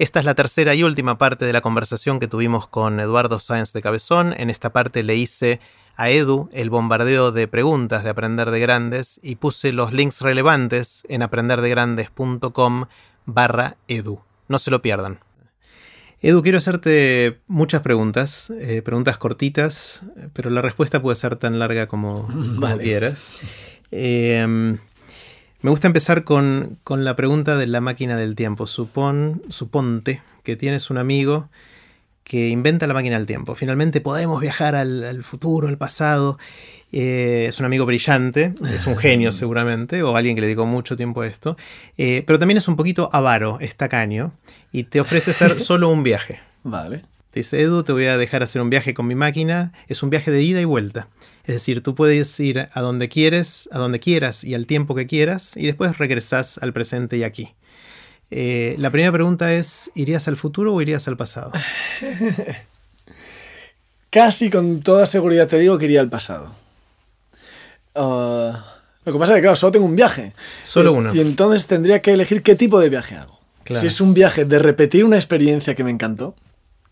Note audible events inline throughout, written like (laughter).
Esta es la tercera y última parte de la conversación que tuvimos con Eduardo Sáenz de Cabezón. En esta parte le hice a Edu el bombardeo de preguntas de Aprender de Grandes y puse los links relevantes en aprenderdegrandes.com barra edu. No se lo pierdan. Edu, quiero hacerte muchas preguntas, eh, preguntas cortitas, pero la respuesta puede ser tan larga como, como (laughs) Vale. quieras. Eh, me gusta empezar con, con la pregunta de la máquina del tiempo. Supón, suponte que tienes un amigo que inventa la máquina del tiempo. Finalmente podemos viajar al, al futuro, al pasado. Eh, es un amigo brillante, es un genio (laughs) seguramente, o alguien que le dedicó mucho tiempo a esto. Eh, pero también es un poquito avaro, es tacaño, y te ofrece hacer (laughs) solo un viaje. Vale. Te dice, Edu, te voy a dejar hacer un viaje con mi máquina. Es un viaje de ida y vuelta. Es decir, tú puedes ir a donde quieres, a donde quieras y al tiempo que quieras, y después regresas al presente y aquí. Eh, la primera pregunta es, ¿irías al futuro o irías al pasado? (laughs) Casi con toda seguridad te digo que iría al pasado. Ah, lo que pasa es que, claro, solo tengo un viaje. Solo Y- uno. Y entonces tendría que elegir qué tipo de viaje hago. Claro. Si es un viaje de repetir una experiencia que me encantó,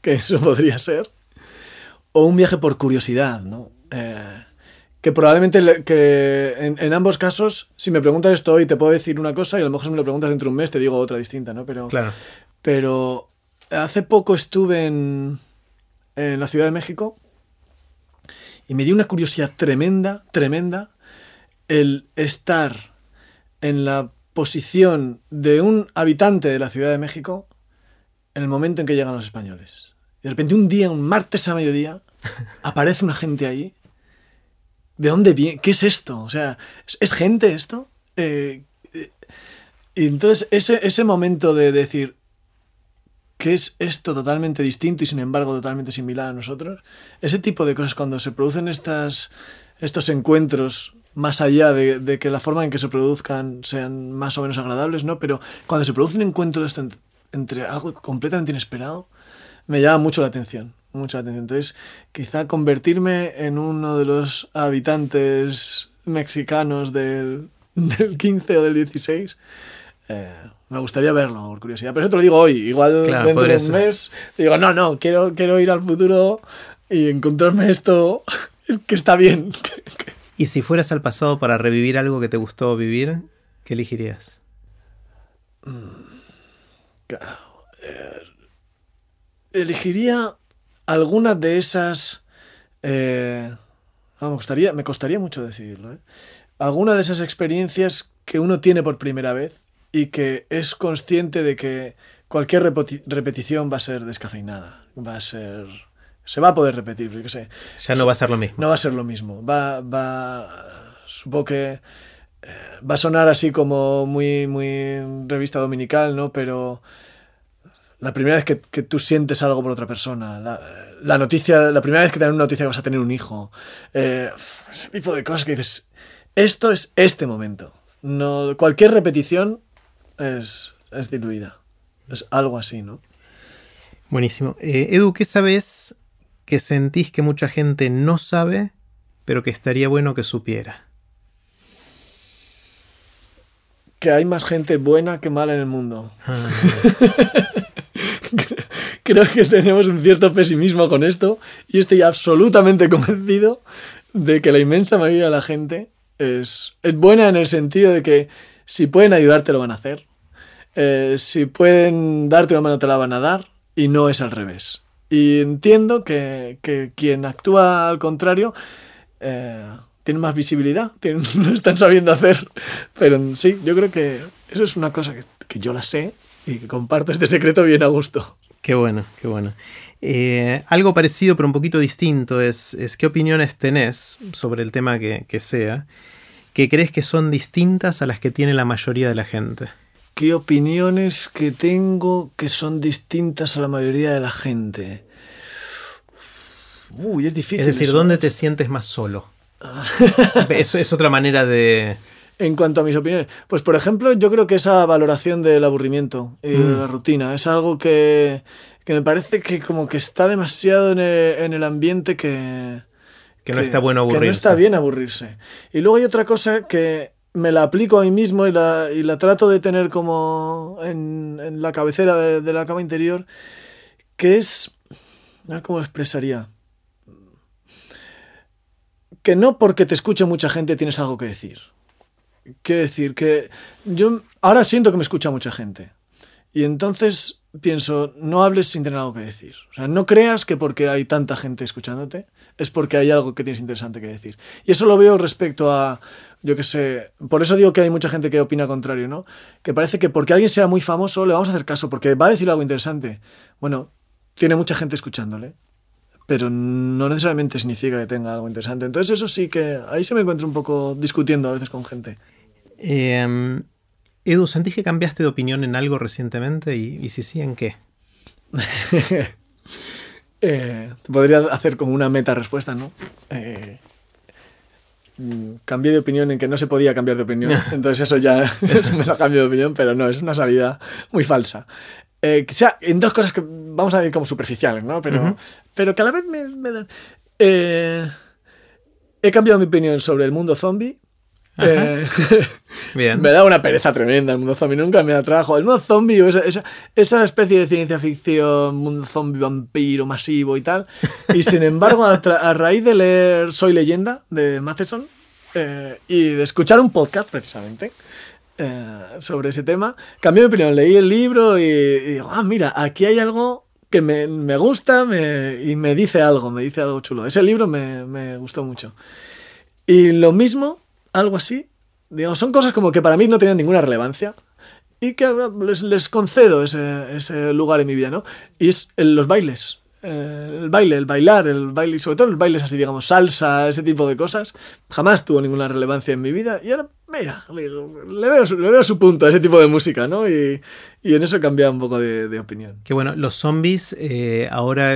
que (laughs) eso podría ser, o un viaje por curiosidad, ¿no? Eh, que probablemente le- que en, en ambos casos, si me preguntas esto hoy, te puedo decir una cosa y a lo mejor si me lo preguntas dentro de un mes te digo otra distinta, ¿no? Pero, Claro. pero hace poco estuve en, en la Ciudad de México y me dio una curiosidad tremenda, tremenda, el estar en la posición de un habitante de la Ciudad de México en el momento en que llegan los españoles. Y de repente un día, un martes a mediodía, (laughs) aparece una gente ahí. ¿De dónde viene? ¿Qué es esto? O sea, ¿es, gente esto? Eh, eh, y entonces ese, ese momento de decir, ¿qué es esto totalmente distinto y sin embargo totalmente similar a nosotros? Ese tipo de cosas cuando se producen estas, estos encuentros más allá de, que la forma en que se produzcan sean más o menos agradables, ¿no? Pero cuando se produce un encuentro de esto ent- entre algo completamente inesperado, me llama mucho la atención, mucho la atención. Entonces, quizá convertirme en uno de los habitantes mexicanos del, (laughs) del 15 o del 16, eh, me gustaría verlo, por curiosidad. Pero eso te lo digo hoy, igual Claro, dentro de un ser. mes digo, no, no, quiero, quiero ir al futuro y encontrarme esto (laughs) que está bien. (laughs) Y si fueras al pasado para revivir algo que te gustó vivir, ¿qué elegirías? Claro, eh, elegiría alguna de esas. eh, ah, me, gustaría, me costaría mucho decidirlo. ¿eh? Alguna de esas experiencias que uno tiene por primera vez y que es consciente de que cualquier repetición va a ser descafeinada. Va a ser. Se va a poder repetir, yo qué sé. Ya no va a ser lo mismo. No va a ser lo mismo. Va, va, supongo que eh, va a sonar así como muy, muy revista dominical, ¿no? Pero la primera vez que, que tú sientes algo por otra persona, la, la noticia, la primera vez que te dan una noticia que vas a tener un hijo, eh, ese tipo de cosas que dices, esto es este momento. No, cualquier repetición es, es diluida. Es algo así, ¿no? Buenísimo. Eh, Edu, ¿qué sabes que sentís que mucha gente no sabe, pero que estaría bueno que supiera? Que hay más gente buena que mala en el mundo. Ah, (laughs) (laughs) Creo que tenemos un cierto pesimismo con esto y estoy absolutamente convencido de que la inmensa mayoría de la gente es, es buena en el sentido de que si pueden ayudarte lo van a hacer, Eh, si pueden darte una mano te la van a dar y no es al revés. Y entiendo que, que quien actúa al contrario eh, más visibilidad, (laughs) tienen- lo están sabiendo hacer, pero sí, yo creo que eso es una cosa que, que yo la sé y que comparto este secreto bien a gusto. qué bueno, qué bueno. Eh, algo parecido, pero un poquito distinto, es, es qué opiniones tenés sobre el tema que, que sea, que crees que son distintas a las que tiene la mayoría de la gente. ¿Qué opiniones que tengo que son distintas a la mayoría de la gente? Uy, es difícil. Es decir, eso. ¿dónde te sientes más solo? (laughs) Eso es otra manera de... En cuanto a mis opiniones, pues por ejemplo, yo creo que esa valoración del aburrimiento y de Mm. la rutina es algo que, que me parece que como que está demasiado en el, en el ambiente que, Que no está bueno Que no aburrirse. está bien aburrirse. Y luego hay otra cosa que me la aplico a mí mismo y la, y la trato de tener como en, en la cabecera de, de la cama interior, que es... A ver cómo lo expresaría. Que no porque te escuche mucha gente tienes algo que decir. Quiero decir que yo ahora siento que me escucha mucha gente. Y entonces pienso, no hables sin tener algo que decir. O sea, no creas que porque hay tanta gente escuchándote es porque hay algo que tienes interesante que decir. Y eso lo veo respecto a, yo qué sé, por eso digo que hay mucha gente que opina contrario, ¿no? Que parece que porque alguien sea muy famoso le vamos a hacer caso porque va a decir algo interesante. Bueno, tiene mucha gente escuchándole, pero no necesariamente significa que tenga algo interesante. Entonces eso sí que ahí se me encuentro un poco discutiendo a veces con gente. Eh, Edu, ¿sentís que cambiaste de opinión en algo recientemente? Y, y si sí, ¿en qué? (laughs) eh, podría hacer como una meta respuesta, ¿no? Eh, mm, cambié de opinión en que no se podía cambiar de opinión. (laughs) Entonces eso ya (laughs) me lo cambio de opinión, pero no, es una salida muy falsa. Eh, que sea en dos cosas que vamos a decir como superficiales, ¿no? Pero, uh -huh. pero que a la vez me, me dan... Eh, he cambiado mi opinión sobre el mundo zombie. Eh, Me da una pereza tremenda el mundo zombie, nunca me da trabajo. El mundo zombie, esa, esa, especie de ciencia ficción, mundo zombie vampiro masivo y tal. Y sin embargo, a, raíz de leer Soy leyenda de Matheson eh, y de escuchar un podcast precisamente, eh, sobre ese tema. Cambié de opinión, leí el libro y, digo, ah, mira, aquí hay algo que me, me gusta y me dice algo, me dice algo chulo. Ese libro me, me, gustó mucho. Y lo mismo, algo así, digamos, son cosas como que para mí no tenían ninguna relevancia y que les, les concedo ese, ese, lugar en mi vida, ¿no? Y es los bailes. Eh, el baile, el bailar, el baile, y sobre todo los bailes así, digamos, salsa, ese tipo de cosas, jamás tuvo ninguna relevancia en mi vida. Y ahora, mira, le, veo, le veo, su punto a ese tipo de música, ¿no? Y, y en eso he cambiado un poco de, de opinión. Que bueno, los zombies, eh, ahora,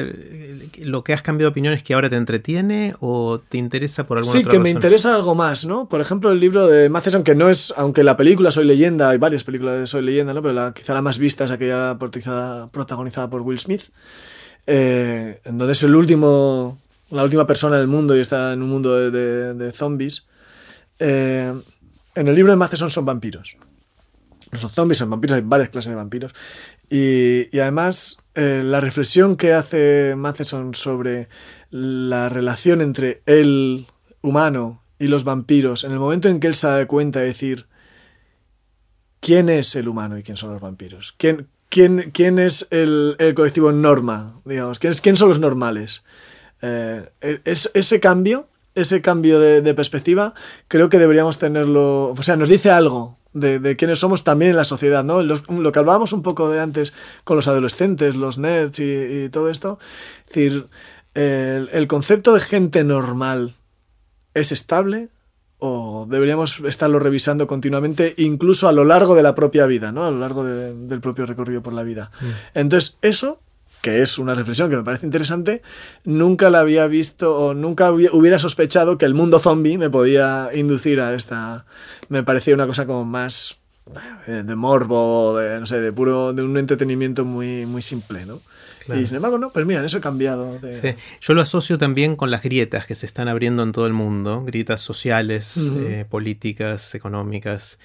lo que has cambiado de opinión es que ahora te entretiene o te interesa por alguna sí, otra que me interesa algo más, ¿no? Por ejemplo, el libro de Matheson, que no es, aunque la película Soy Leyenda, hay varias películas de Soy Leyenda, ¿no? Pero la, quizá la más vista es aquella protagonizada, protagonizada por Will Smith eh, en donde es el último, la última persona del mundo y está en un mundo de, de, de zombies. Eh, en el libro de Matheson son vampiros. No son zombies, son vampiros, hay varias clases de vampiros. Y, y además, eh, la reflexión que hace Matheson sobre la relación entre el humano y los vampiros, en el momento en que él se da cuenta de decir quién es el humano y quién son los vampiros, quién, quién, quién es el, el, colectivo norma, digamos, quién, quién son los normales. Eh, es, ese cambio, ese cambio de, de, perspectiva, creo que deberíamos tenerlo, o sea, nos dice algo de, de quiénes somos también en la sociedad, ¿no? Los, lo que hablábamos un poco de antes con los adolescentes, los nerds y, y todo esto, es decir, el, el concepto de gente normal es estable, o deberíamos estarlo revisando continuamente, incluso a lo largo de la propia vida, ¿no? A lo largo de, del propio recorrido por la vida. Mm. Entonces, eso, que es una reflexión que me parece interesante, nunca la había visto o nunca hubiera sospechado que el mundo zombie me podía inducir a esta. Me parecía una cosa como más eh, de morbo, de, no sé, de puro, de un entretenimiento muy, muy simple, ¿no? Claro. Y sin embargo, no, pues mira, eso he cambiado. De... Sí. Yo lo asocio también con las grietas que se están abriendo en todo el mundo, grietas sociales, uh -huh. eh, políticas, económicas.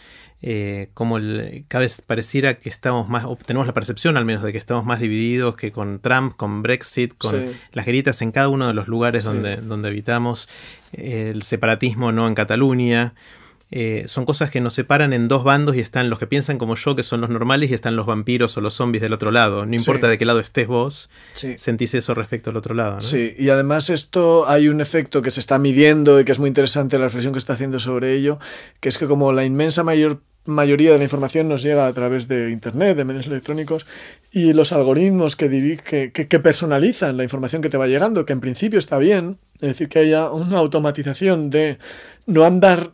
Eh, como el, cada vez pareciera que estamos más, tenemos la percepción al menos de que estamos más divididos que con Trump, con Brexit, con sí. las grietas en cada uno de los lugares sí. donde, donde habitamos, el separatismo no en Cataluña. Eh, son cosas que nos separan en dos bandos y están los que piensan como yo, que son los normales, y están los vampiros o los zombies del otro lado. No importa sí. de qué lado estés vos, sí. sentís eso respecto al otro lado. ¿no? Sí, y además esto hay un efecto que se está midiendo y que es muy interesante la reflexión que está haciendo sobre ello, que es que como la inmensa mayor mayoría de la información nos llega a través de Internet, de medios electrónicos, y los algoritmos que, que, que, que, personalizan la información que te va llegando, que en principio está bien, es decir, que haya una automatización de no andar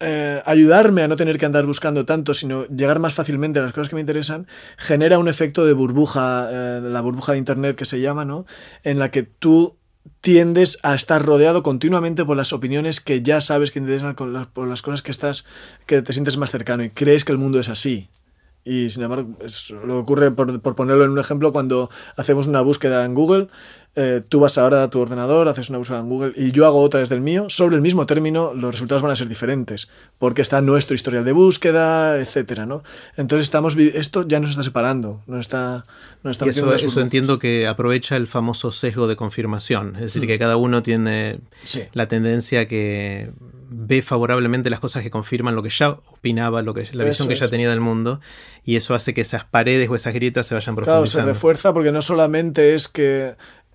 eh, ayudarme a no tener que andar buscando tanto, sino llegar más fácilmente a las cosas que me interesan, genera un efecto de burbuja, eh, la burbuja de Internet que se llama, ¿no? En la que tú tiendes a estar rodeado continuamente por las opiniones que ya sabes que interesan por las cosas que estás que te sientes más cercano y crees que el mundo es así Y sin embargo, es lo que ocurre, por, por ponerlo en un ejemplo, cuando hacemos una búsqueda en Google, eh, tú vas ahora a tu ordenador, haces una búsqueda en Google y yo hago otra desde el mío, sobre el mismo término los resultados van a ser diferentes, porque está nuestro historial de búsqueda, etcétera, ¿no? Entonces estamos esto ya nos está separando, nos está, nos está Y eso, entiendo que aprovecha el famoso sesgo de confirmación. Es decir, que cada uno tiene Sí. la tendencia que ve favorablemente las cosas que confirman lo que ya opinaba, lo que, la visión que ya tenía del mundo, y eso hace que esas paredes o esas grietas se vayan Claro, se profundizando. refuerza porque no solamente es que,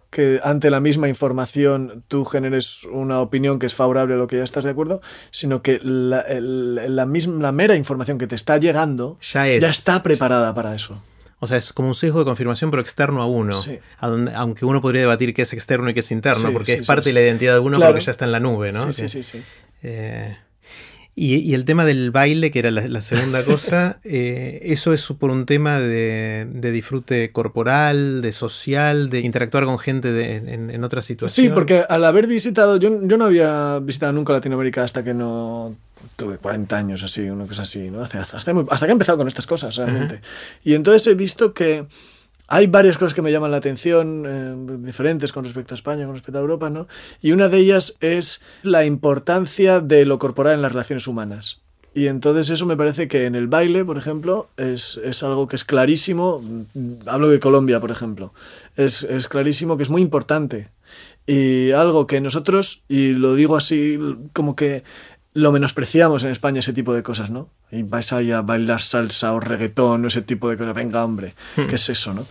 que ante la misma información tú generes una opinión que es favorable a lo que ya estás de acuerdo, sino que la, el- la misma, la mera información que te está llegando ya es. ya está preparada para eso. O sea, es como un sesgo de confirmación, pero externo a uno. Sí. A donde, aunque uno podría debatir qué es externo y qué es interno, Sí, porque sí, es parte de la identidad de uno Claro. porque ya está en la nube, ¿no? Sí, sí, Que- sí, sí. Eh, y, y el tema del baile, que era la, la segunda cosa, (laughs) eh, eso es por un tema de, de disfrute corporal, de social, de interactuar con gente de- en, en otra situación. Sí, porque al haber visitado, yo, yo no había visitado nunca Latinoamérica hasta que no tuve 40 años así, una cosa así, ¿no? Hace- hasta, que he empezado con estas cosas realmente. Y entonces he visto que hay varias cosas que me llaman la atención, eh, diferentes con respecto a España, con respecto a Europa, ¿no? Y una de ellas es la importancia de lo corporal en las relaciones humanas. Y entonces eso me parece que en el baile, por ejemplo, es, es algo que es clarísimo. Mm, Hablo de Colombia, por ejemplo. Es, es clarísimo que es muy importante. Y algo que nosotros, y lo digo así, como que lo menospreciamos en España ese tipo de cosas, ¿no? Y vais ahí a bailar salsa o reggaetón o ese tipo de cosas. Venga, hombre, ¿qué es eso, no?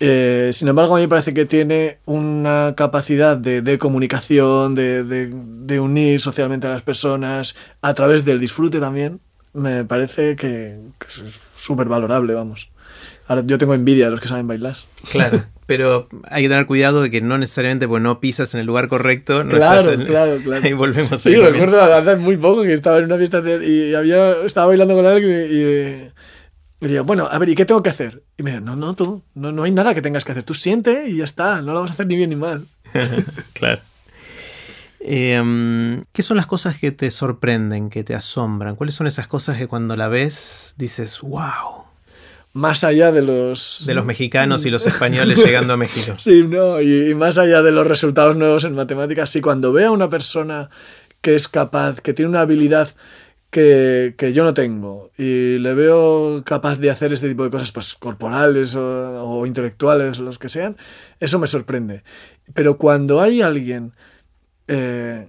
Eh, sin embargo, a mí me parece que tiene una capacidad de, de comunicación, de, de- de unir socialmente a las personas, a través del disfrute también. Me parece que, que es súper valorable, vamos. Ahora, yo tengo envidia de los que saben bailar. Claro, (laughs) pero hay que tener cuidado de que no necesariamente porque no pisas en el lugar correcto, no Claro, estás en- claro, claro. (laughs) Ahí volvemos Sí, al comienzo. recuerdo hace muy poco que estaba en una fiesta de- y había, estaba bailando con alguien y, y, y le digo, bueno, a ver, ¿y qué tengo que hacer? Y me dijo, no, no, tú, no, no hay nada que tengas que hacer. Tú siente y ya está, no lo vas a hacer ni bien ni mal. (laughs) claro. Eh, ¿Qué son las cosas que te sorprenden, que te asombran? ¿Cuáles son esas cosas que cuando la ves dices, wow? Más allá de los... De los mexicanos y los españoles (laughs) llegando a México. Sí, no, y, y más allá de los resultados nuevos en matemáticas, sí, cuando veo a una persona que es capaz, que tiene una habilidad que, que yo no tengo, y le veo capaz de hacer este tipo de cosas, pues corporales o, o intelectuales, los que sean, eso me sorprende. Pero cuando hay alguien eh,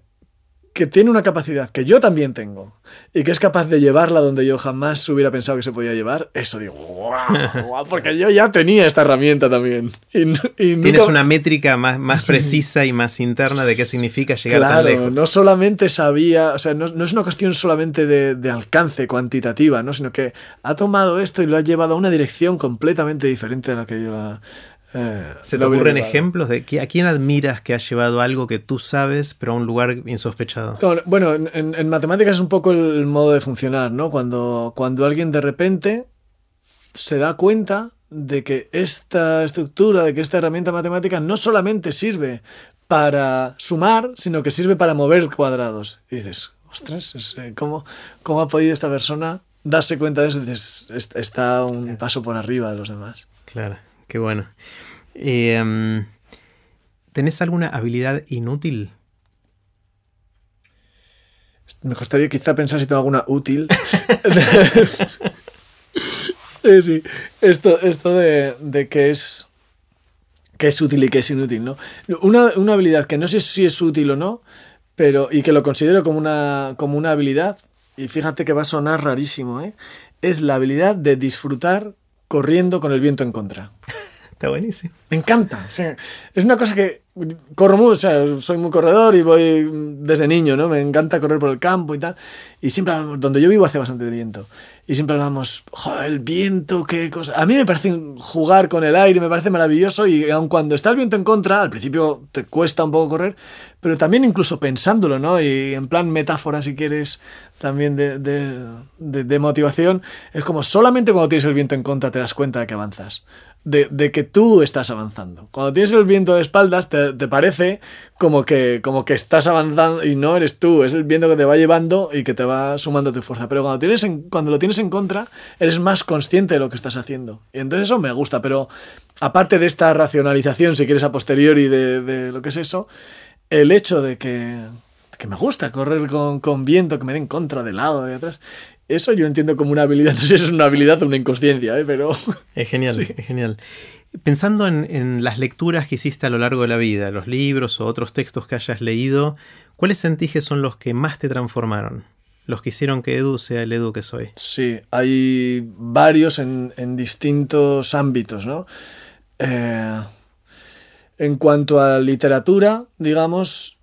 que tiene una capacidad que yo también tengo y que es capaz de llevarla donde yo jamás hubiera pensado que se podía llevar, eso digo, wow, wow, porque yo ya tenía esta herramienta también. Y, n- y nunca- Tienes una métrica más, más precisa y más interna de qué significa llegar tan Claro, lejos. no solamente sabía, o sea, no, no es una cuestión solamente de, de alcance cuantitativa, ¿no? sino que ha tomado esto y lo ha llevado a una dirección completamente diferente a la que yo la... eh, ¿Se te ocurren ejemplos de qui- a quién admiras que ha llevado algo que tú sabes, pero a un lugar insospechado? Bueno, en, en- en matemáticas es un poco el modo de funcionar, ¿no? Cuando, cuando alguien de repente se da cuenta de que esta estructura, de que esta herramienta matemática no solamente sirve para sumar, sino que sirve para mover cuadrados. Y dices, ostras, eh, ¿cómo, ¿cómo ha podido esta persona darse cuenta de eso? Y dices, "Est- está un paso por arriba de los demás. Claro, qué bueno. Eh, ¿Tenés alguna habilidad inútil? Me costaría quizá pensar si tengo alguna útil. (laughs) Eh, sí, esto, esto de, de que es que es útil y que es inútil, ¿no? Una, una habilidad que no sé si es útil o no, pero y que lo considero como una, como una habilidad, y fíjate que va a sonar rarísimo, ¿eh? Es la habilidad de disfrutar corriendo con el viento en contra. Está buenísimo. Me encanta. o sea, es una cosa que corro mucho, o sea, soy muy corredor y voy desde niño, ¿no? Me encanta correr por el campo y tal. Y siempre hablamos, donde yo vivo hace bastante viento. Y siempre hablamos, joder, el viento, qué cosa. A mí me parece jugar con el aire, me parece maravilloso. Y aun cuando está el viento en contra, al principio te cuesta un poco correr, pero también incluso pensándolo, ¿no? Y en plan metáfora, si quieres, también de, de, de- de motivación, es como solamente cuando tienes el viento en contra te das cuenta de que avanzas. De, que tú estás avanzando. Cuando tienes el viento de espaldas, te, parece como que, como que estás avanzando y no eres tú, es el viento que te va llevando y que te va sumando tu fuerza. Pero cuando, tienes cuando lo tienes en contra, eres más consciente de lo que estás haciendo. Y entonces eso me gusta, pero aparte de esta racionalización, si quieres a posteriori de, de lo que es eso, el hecho de que, que me gusta correr con, con, viento, que me dé en contra, de lado, de atrás, eso yo entiendo como una habilidad, (laughs) no sé si es una habilidad o una inconsciencia, ¿eh? pero... (laughs) Es genial, es genial. Pensando en, las lecturas que hiciste a lo largo de la vida, los libros o otros textos que hayas leído, ¿cuáles sentís que son los que más te transformaron? Los que hicieron que Edu sea el Edu que soy. Sí, hay varios en, distintos ámbitos, ¿no? Eh, en cuanto a literatura, digamos,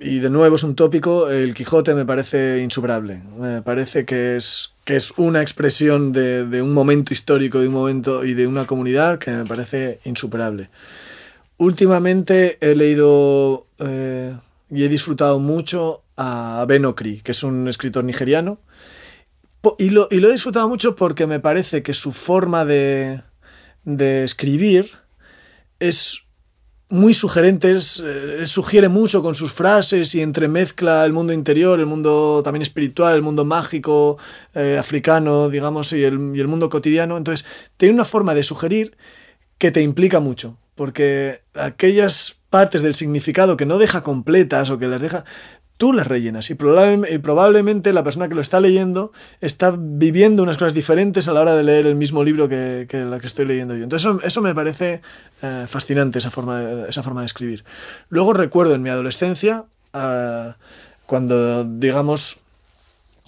y de nuevo es un tópico, el Quijote me parece insuperable. Me parece que es, que es una expresión de, un momento histórico, de un momento y de una comunidad que me parece insuperable. Últimamente he leído eh, y he disfrutado mucho a Ben Okri, que es un escritor nigeriano. Y lo, y lo he disfrutado mucho porque me parece que su forma de, de escribir es muy sugerentes, eh, sugiere mucho con sus frases y entremezcla el mundo interior, el mundo también espiritual, el mundo mágico, eh, africano, digamos, y el, y el mundo cotidiano. Entonces, tiene una forma de sugerir que te implica mucho, porque aquellas partes del significado que no deja completas o que las deja, tú las rellenas y, probablemente la persona que lo está leyendo está viviendo unas cosas diferentes a la hora de leer el mismo libro que, la que estoy leyendo yo. Entonces eso, me parece eh, fascinante, esa forma, de, esa forma de escribir. Luego recuerdo en mi adolescencia, eh, cuando, digamos,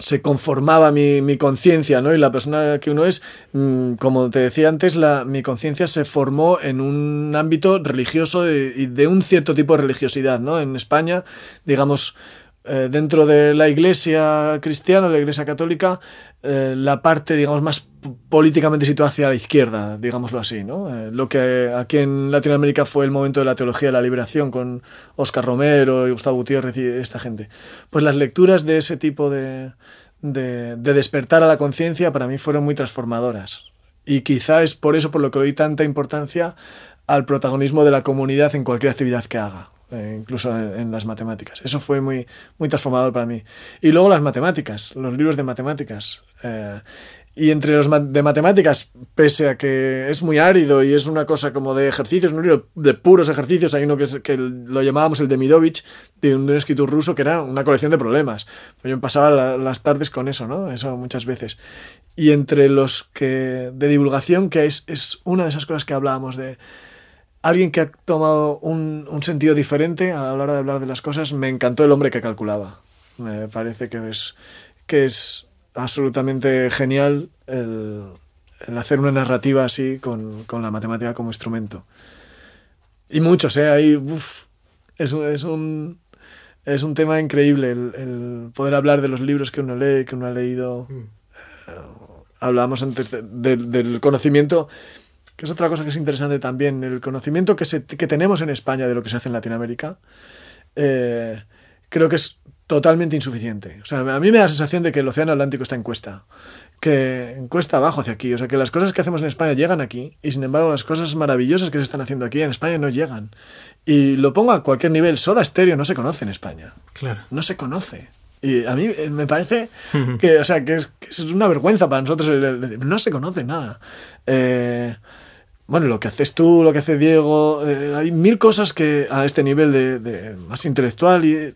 se conformaba mi, conciencia, ¿no? Y la persona que uno es, mm, como te decía antes, la, mi conciencia se formó en un ámbito religioso y de, un cierto tipo de religiosidad, ¿no? En España, digamos, eh, dentro de la iglesia cristiana, de la iglesia católica, eh, la parte, digamos, más políticamente situada hacia la izquierda, digámoslo así, ¿no? Eh, lo que aquí en Latinoamérica fue el momento de la teología de la liberación con Oscar Romero y Gustavo Gutiérrez y esta gente. Pues las lecturas de ese tipo de, de, de despertar a la conciencia para mí fueron muy transformadoras. Y quizá es por eso por lo que doy tanta importancia al protagonismo de la comunidad en cualquier actividad que haga. Eh, incluso en, las matemáticas. Eso fue muy, muy transformador para mí. Y luego las matemáticas, los libros de matemáticas. Eh, y entre los de matemáticas, pese a que es muy árido y es una cosa como de ejercicios, un libro de puros ejercicios, hay uno que, que lo llamábamos el de Midovich, de un, escritor ruso, que era una colección de problemas. Pues yo me pasaba las tardes con eso, ¿no? Eso muchas veces. Y entre los de divulgación, que es, es una de esas cosas que hablábamos de alguien que ha tomado un, sentido diferente a la hora de hablar de las cosas. Me encantó el hombre que calculaba. Me parece que es, que es absolutamente genial el, hacer una narrativa así con, la matemática como instrumento. Y muchos, ¿eh? Ahí, es, es, un, es un tema increíble el, poder hablar de los libros que uno lee, que uno ha leído. Mm. Eh, hablábamos antes del conocimiento que es otra cosa que es interesante también, el conocimiento que, que tenemos en España de lo que se hace en Latinoamérica, eh, creo que es totalmente insuficiente. O sea, a mí me da la sensación de que el Océano Atlántico está en cuesta, que en cuesta abajo hacia aquí. O sea, que las cosas que hacemos en España llegan aquí y sin embargo las cosas maravillosas que se están haciendo aquí en España no llegan. Y lo pongo a cualquier nivel. Soda Stereo no se conoce en España. Claro. No se conoce. Y a mí eh, me parece (laughs) que, o sea, que es, una vergüenza para nosotros. no se conoce nada. Eh, bueno, lo que haces tú, lo que hace Diego, eh, hay mil cosas que a este nivel de, más intelectual y,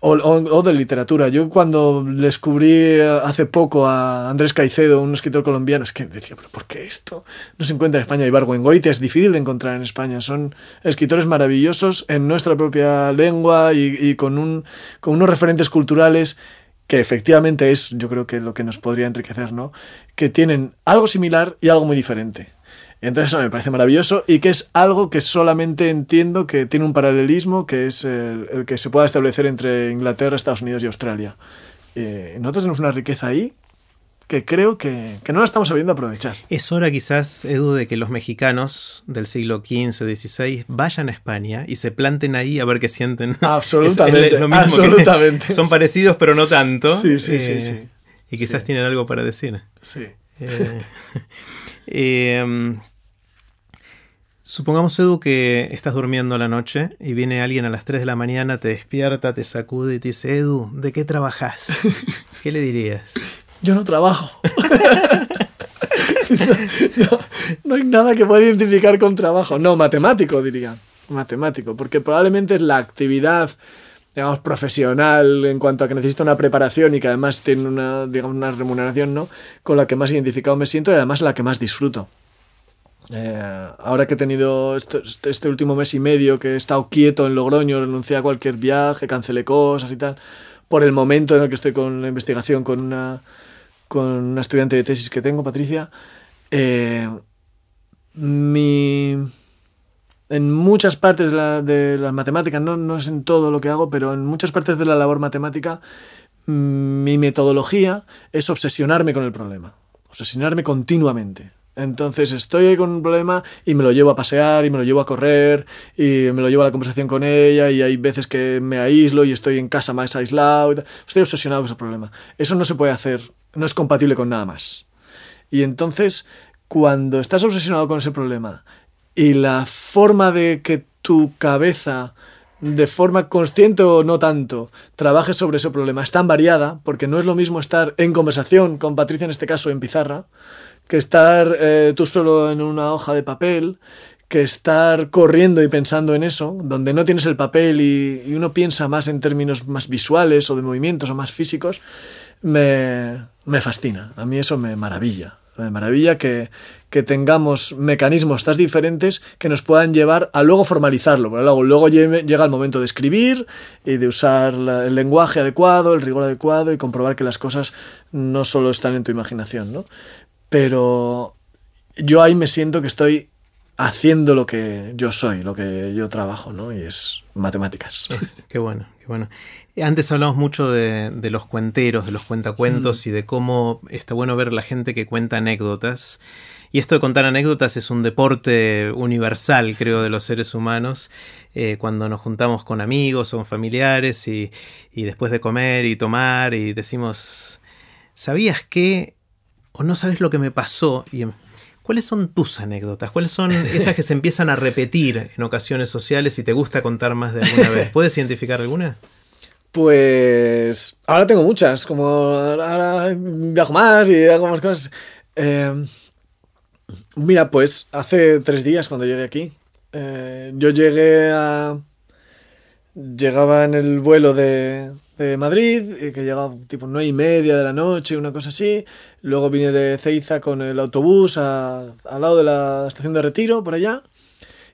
o, de literatura. Yo cuando descubrí hace poco a Andrés Caicedo, un escritor colombiano, es que decía, pero ¿por qué esto no se encuentra en España? Y Barguengoite es difícil de encontrar en España. Son escritores maravillosos en nuestra propia lengua y, con, un, con unos referentes culturales que efectivamente es, yo creo que lo que nos podría enriquecer, ¿no? Que tienen algo similar y algo muy diferente. Entonces eso me parece maravilloso y que es algo que solamente entiendo que tiene un paralelismo que es el, que se pueda establecer entre Inglaterra, Estados Unidos y Australia. Eh, nosotros tenemos una riqueza ahí que creo que, no la estamos sabiendo aprovechar. Es hora quizás, Edu, de que los mexicanos del siglo XV o XVI vayan a España y se planten ahí a ver qué sienten. (laughs) Absolutamente. absolutamente. (laughs) son parecidos pero no tanto. Sí, sí, sí, eh, Y quizás tienen algo para decir. Sí. Eh, (laughs) Em, Supongamos, Edu, que estás durmiendo la noche y viene alguien a las 3 de la mañana, te despierta, te sacude y te dice, Edu, ¿de qué trabajas? (laughs) ¿Qué le dirías? Yo no trabajo. (laughs) no, no, hay nada que pueda identificar con trabajo. No, matemático, diría. Matemático, porque probablemente es la actividad digamos, profesional en cuanto a que necesita una preparación y que además tiene una, digamos, una remuneración, ¿no? Con la que más identificado me siento y además la que más disfruto. Eh, ahora que he tenido este, este, último mes y medio que he estado quieto en Logroño, renuncié a cualquier viaje, cancelé cosas y tal, por el momento en el que estoy con la investigación con una, con una estudiante de tesis que tengo, Patricia, eh, mi, en muchas partes de, la, las matemáticas, no, no es en todo lo que hago, pero en muchas partes de la labor matemática, mi metodología es obsesionarme con el problema, obsesionarme continuamente. Entonces estoy ahí con un problema y me lo llevo a pasear y me lo llevo a correr y me lo llevo a la conversación con ella y hay veces que me aíslo y estoy en casa más aislado. Estoy obsesionado con ese problema. Eso no se puede hacer, no es compatible con nada más. Y entonces, cuando estás obsesionado con ese problema y la forma de que tu cabeza de forma consciente o no tanto, trabaje sobre ese problema es tan variada, porque no es lo mismo estar en conversación con Patricia, en este caso en pizarra, que estar eh, tú solo en una hoja de papel, que estar corriendo y pensando en eso, donde no tienes el papel y, uno piensa más en términos más visuales o de movimientos o más físicos, me, me fascina. A mí eso me maravilla. Me maravilla que, que tengamos mecanismos tan diferentes que nos puedan llevar a luego formalizarlo. luego, luego llega el momento de escribir y de usar el lenguaje adecuado, el rigor adecuado y comprobar que las cosas no solo están en tu imaginación, ¿no? pero yo ahí me siento que estoy haciendo lo que yo soy, lo que yo trabajo, ¿no? Y es matemáticas. (laughs) qué bueno, qué bueno. Antes hablamos mucho de, los cuenteros, de los cuentacuentos mm. y de cómo está bueno ver la gente que cuenta anécdotas. Y esto de contar anécdotas es un deporte universal, creo, de los seres humanos. Eh, cuando nos juntamos con amigos o con familiares y, y después de comer y tomar y decimos, ¿sabías que o no sabes lo que me pasó. Y, em, ¿Cuáles son tus anécdotas? ¿Cuáles son esas que se (laughs) empiezan a repetir en ocasiones sociales y te gusta contar más de alguna vez? (laughs) ¿Puedes identificar alguna? Pues ahora tengo muchas, como ahora viajo más y hago más cosas. Em, mira, pues hace tres días cuando llegué aquí, eh, yo llegué a... Llegaba en el vuelo de, Madrid, eh, que llegaba tipo nueve y media de la noche, una cosa así. Luego vine de Ceiza con el autobús al lado de la estación de retiro, por allá.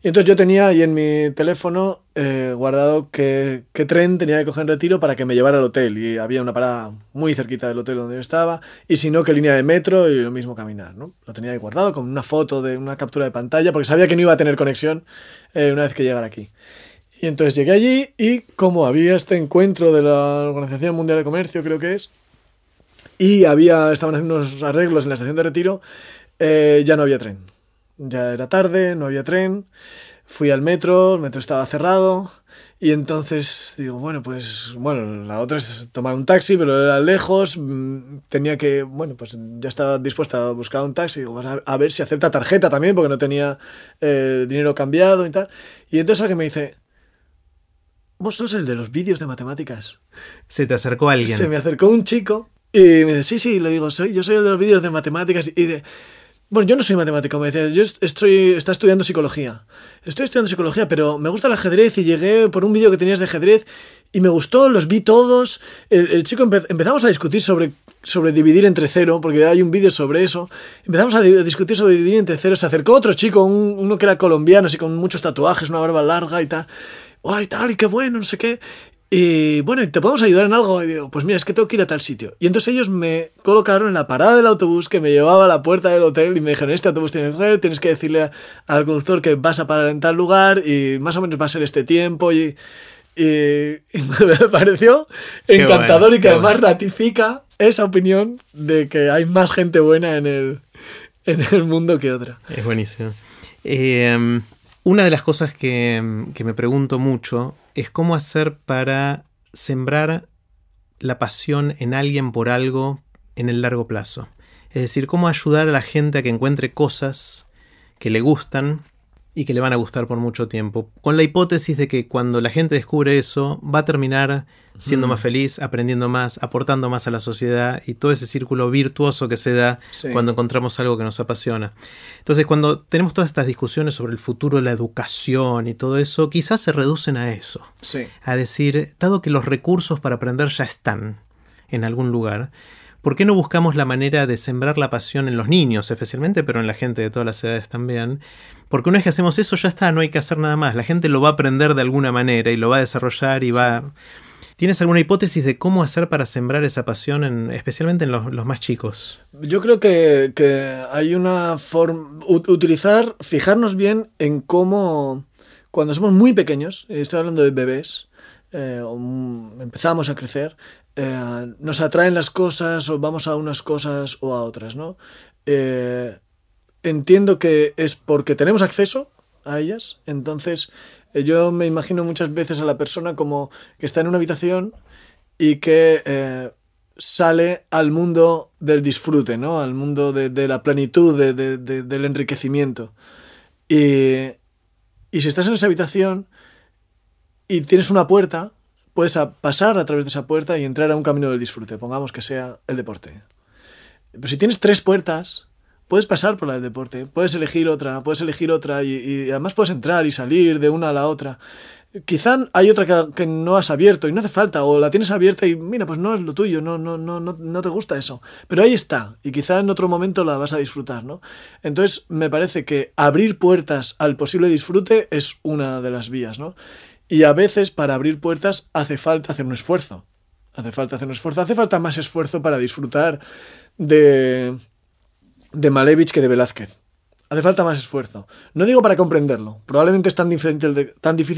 Y entonces yo tenía ahí en mi teléfono eh, guardado qué, qué, tren tenía que coger en retiro para que me llevara al hotel. Y había una parada muy cerquita del hotel donde yo estaba. Y si no, qué línea de metro y lo mismo caminar, ¿no? Lo tenía ahí guardado con una foto de una captura de pantalla porque sabía que no iba a tener conexión eh, una vez que llegara aquí. Y entonces llegué allí y como había este encuentro de la Organización Mundial de Comercio, creo que es, y había, estaban haciendo unos arreglos en la estación de retiro, eh, ya no había tren. Ya era tarde, no había tren. Fui al metro, el metro estaba cerrado. Y entonces digo, bueno, pues, bueno, la otra es tomar un taxi, pero era lejos. Mm, tenía que, bueno, pues ya estaba dispuesta a buscar un taxi. Digo, a, ver si acepta tarjeta también, porque no tenía eh, dinero cambiado y tal. Y entonces alguien me dice, vos sos el de los vídeos de matemáticas. Se te acercó alguien. Se me acercó un chico y me dice, sí, sí, le digo, soy, yo soy el de los vídeos de matemáticas. Y de, bueno, yo no soy matemático, me decía, yo estoy, está estudiando psicología. Estoy estudiando psicología, pero me gusta el ajedrez y llegué por un vídeo que tenías de ajedrez y me gustó, los vi todos. El, chico empezamos a discutir sobre, sobre dividir entre cero, porque hay un vídeo sobre eso. Empezamos a, discutir sobre dividir entre cero. Se acercó otro chico, uno que era colombiano, así con muchos tatuajes, una barba larga y tal ay, tal, y qué bueno, no sé qué. Y bueno, ¿te podemos ayudar en algo? Y digo, pues mira, es que tengo que ir a tal sitio. Y entonces ellos me colocaron en la parada del autobús que me llevaba a la puerta del hotel y me dijeron, este autobús tiene que tienes que decirle al conductor que vas a parar en tal lugar y más o menos va a ser este tiempo. Y, y, (laughs) me pareció encantador y que además ratifica esa opinión de que hay más gente buena en el, en el mundo que otra. Es buenísimo. Eh, una de las cosas que, me pregunto mucho es cómo hacer para sembrar la pasión en alguien por algo en el largo plazo. Es decir, cómo ayudar a la gente a que encuentre cosas que le gustan y que le van a gustar por mucho tiempo, con la hipótesis de que cuando la gente descubre eso va a terminar siendo más feliz, aprendiendo más, aportando más a la sociedad y todo ese círculo virtuoso que se da cuando encontramos algo que nos apasiona. Entonces, cuando tenemos todas estas discusiones sobre el futuro de la educación y todo eso, quizás se reducen a eso. A decir, dado que los recursos para aprender ya están en algún lugar, ¿Por qué no buscamos la manera de sembrar la pasión en los niños, especialmente, pero en la gente de todas las edades también? Porque una vez que hacemos eso, ya está, no hay que hacer nada más. La gente lo va a aprender de alguna manera y lo va a desarrollar y va. ¿Tienes alguna hipótesis de cómo hacer para sembrar esa pasión, en, especialmente en los, más chicos? Yo creo que, hay una forma. Utilizar, fijarnos bien en cómo. Cuando somos muy pequeños, estoy hablando de bebés, eh, empezamos a crecer, eh, nos atraen las cosas o vamos a unas cosas o a otras, ¿no? Eh, entiendo que es porque tenemos acceso a ellas, entonces eh, yo me imagino muchas veces a la persona como que está en una habitación y que sale al mundo del disfrute, ¿no? Al mundo de, la plenitud, del enriquecimiento. Y si estás en esa habitación y tienes una puerta, puedes pasar a través de esa puerta y entrar a un camino del disfrute, pongamos que sea el deporte. Pero si tienes tres puertas, puedes pasar por la del deporte, puedes elegir otra, puedes elegir otra y, además puedes entrar y salir de una a la otra. Quizá hay otra que, no has abierto y no hace falta, o la tienes abierta y mira, pues no es lo tuyo, no, no, no, no, no te gusta eso. Pero ahí está, y quizá en otro momento la vas a disfrutar, ¿no? Entonces me parece que abrir puertas al posible disfrute es una de las vías, ¿no? Y a veces para abrir puertas hace falta hacer un esfuerzo. Hace falta hacer un esfuerzo. Hace falta más esfuerzo para disfrutar de, de Malevich que de Velázquez. Hace falta más esfuerzo. No digo para comprenderlo. Probablemente es tan, difícil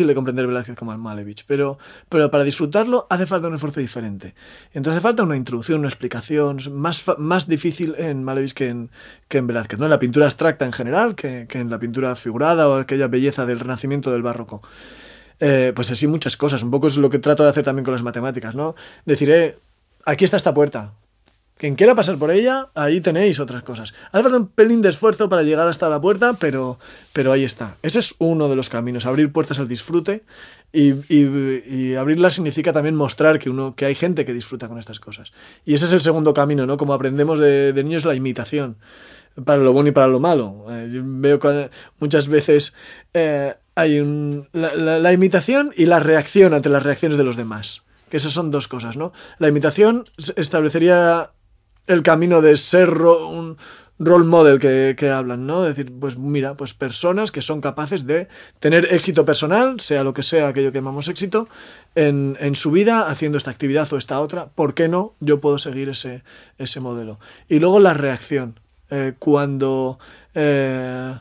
de comprender Velázquez como el Malevich. Pero, pero para disfrutarlo hace falta un esfuerzo diferente. Entonces hace falta una introducción, una explicación más, más difícil en Malevich que en, que en Velázquez. ¿no? En la pintura abstracta en general, que, que en la pintura figurada o aquella belleza del Renacimiento del Barroco. Eh, pues así muchas cosas. Un poco es lo que trato de hacer también con las matemáticas, ¿no? Decir, eh, aquí está esta puerta. Quien quiera pasar por ella, ahí tenéis otras cosas. Hace falta un pelín de esfuerzo para llegar hasta la puerta, pero, pero ahí está. Ese es uno de los caminos, abrir puertas al disfrute y, y, abrirlas significa también mostrar que, uno, que hay gente que disfruta con estas cosas. Y ese es el segundo camino, ¿no? Como aprendemos de, niños, la imitación, para lo bueno y para lo malo. Eh, yo veo que muchas veces hay un, la, imitación y la reacción ante las reacciones de los demás. Que esas son dos cosas, ¿no? La imitación establecería el camino de ser un role model que, que, hablan, ¿no? Decir, pues mira, pues personas que son capaces de tener éxito personal, sea lo que sea aquello que llamamos éxito, en, en su vida haciendo esta actividad o esta otra. ¿Por qué no? Yo puedo seguir ese, ese modelo. Y luego la reacción. Eh, cuando... Eh,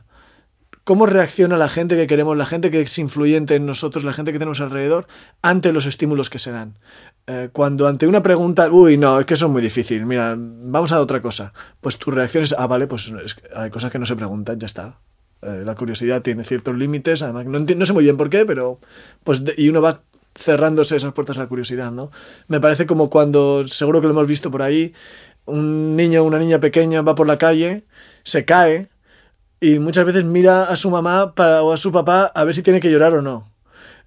cómo reacciona la gente que queremos, la gente que es influyente en nosotros, la gente que tenemos alrededor, ante los estímulos que se dan. Eh, cuando ante una pregunta, uy, no, es que eso es muy difícil, mira, vamos a otra cosa, pues tu reacción es, ah, vale, pues hay cosas que no se preguntan, ya está. Eh, la curiosidad tiene ciertos límites, además, no, sé muy bien por qué, pero, pues, y uno va cerrándose esas puertas a la curiosidad, ¿no? Me parece como cuando, seguro que lo hemos visto por ahí, un niño o una niña pequeña va por la calle, se cae, y muchas veces mira a su mamá o a su papá a ver si tiene que llorar o no.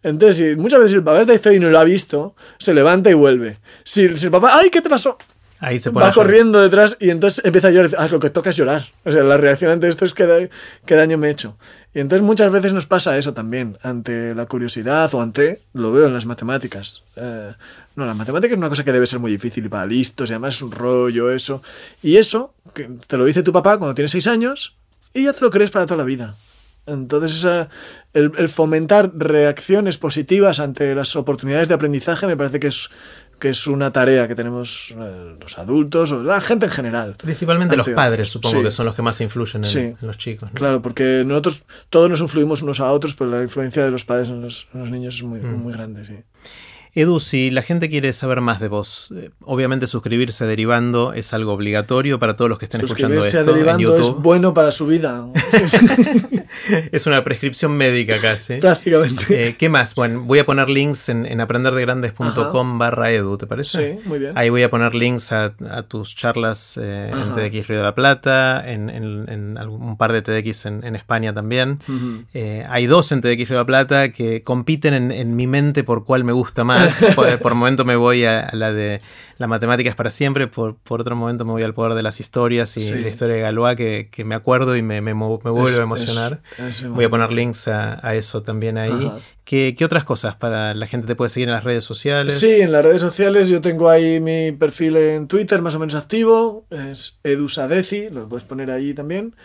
Entonces, muchas veces el papá está distraído y no lo ha visto, se levanta y vuelve. Si, el papá, ¡ay, qué te pasó! Ahí se Va corriendo detrás y entonces empieza a llorar. Ah, lo que toca es llorar. O sea, la reacción ante esto es que, qué daño me he hecho. Y entonces muchas veces nos pasa eso también, ante la curiosidad o ante, lo veo en las matemáticas. Eh, no, las matemáticas es una cosa que debe ser muy difícil y para listos, y además es un rollo eso. Y eso, que te lo dice tu papá cuando tienes seis años, y ya te lo crees para toda la vida. Entonces, el, fomentar reacciones positivas ante las oportunidades de aprendizaje me parece que es, que es una tarea que tenemos eh, los adultos o la gente en general. Principalmente los padres, supongo que son los que más influyen en, los chicos. Claro, porque nosotros todos nos influimos unos a otros, pero la influencia de los padres en los, niños es muy, mm. muy grande. Sí. Edu, si la gente quiere saber más de vos, eh, obviamente suscribirse derivando es algo obligatorio para todos los que estén escuchando esto derivando en YouTube. es bueno para su vida. (laughs) es una prescripción médica casi. Prácticamente. Eh, ¿Qué más? Bueno, voy a poner links en, en aprenderdegrandes.com barra edu, ¿te parece? Sí, muy bien. Ahí voy a poner links a, a tus charlas eh, en TDX Río de la Plata, en, en, en un par de TDX en, España también. eh, hay dos en TDX Río de la Plata que compiten en, mi mente por cuál me gusta más. (laughs) por, por, momento me voy a, la de la matemática es para siempre, por, por, otro momento me voy al poder de las historias y Sí. la historia de Galois que, que me acuerdo y me, me, Es- a emocionar. es- es voy a poner links a, a eso también ahí. Ajá. ¿Qué, ¿Qué otras cosas para la gente te puede seguir en las redes sociales? Sí, en las redes sociales yo tengo ahí mi perfil en Twitter más o menos activo, es edusadeci, lo puedes poner ahí también.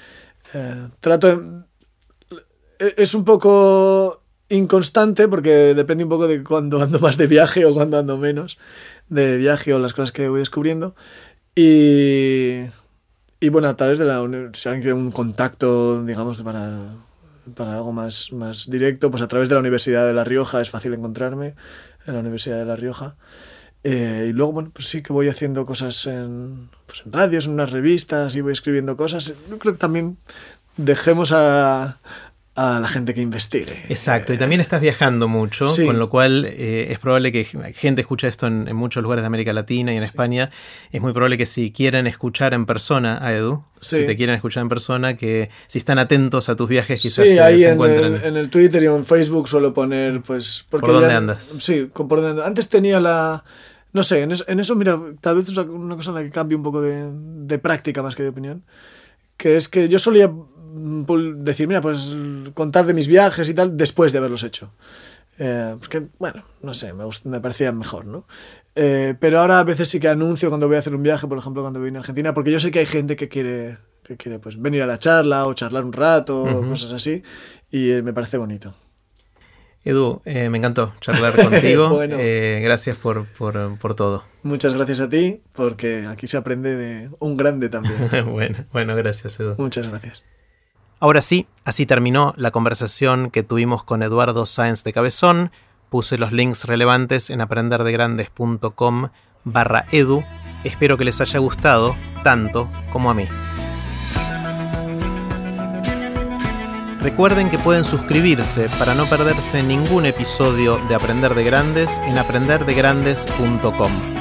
Eh, trato de- e- Es un poco inconstante porque depende un poco de cuando ando más de viaje o cuando ando menos de viaje o las cosas que voy descubriendo. Y, y bueno, a través de la si alguien quiere un contacto, digamos, para, para algo más, más directo, pues a través de la Universidad de La Rioja es fácil encontrarme, en la Universidad de La Rioja. Eh, y luego, bueno, pues sí que voy haciendo cosas en, pues en radios, en unas revistas y voy escribiendo cosas. Yo creo que también dejemos a, a la gente que investigue. Exacto, y también estás viajando mucho, Sí. con lo cual eh, es probable que gente escuche esto en, en muchos lugares de América Latina y en España. Es muy probable que si quieren escuchar en persona a Edu, Sí. si te quieren escuchar en persona, que si están atentos a tus viajes, quizás te ahí se en encuentren. el, en el Twitter y en Facebook suelo poner, pues... Porque ¿Por dónde ya- andas? Sí, por dónde ando. Antes tenía la... No sé, en eso, en eso, mira, tal vez es una cosa en la que cambio un poco de, de práctica más que de opinión. Que es que yo solía decir, mira, pues contar de mis viajes y tal después de haberlos hecho. Eh, porque, bueno, no sé, me, me parecía mejor, ¿no? Eh, pero ahora a veces sí que anuncio cuando voy a hacer un viaje, por ejemplo, cuando voy a Argentina, porque yo sé que hay gente que quiere, que quiere pues, venir a la charla o charlar un rato, o cosas así, y eh, me parece bonito. Edu, eh, me encantó charlar contigo. (laughs) Bueno. Gracias por, por, por todo. Muchas gracias a ti, porque aquí se aprende de un grande también. (laughs) bueno, bueno, gracias, Edu. Muchas gracias. Ahora sí, así terminó la conversación que tuvimos con Eduardo Sáenz de Cabezón. Puse los links relevantes en aprenderdegrandes.com barra edu. Espero que les haya gustado tanto como a mí. Recuerden que pueden suscribirse para no perderse ningún episodio de Aprender de Grandes en aprenderdegrandes.com.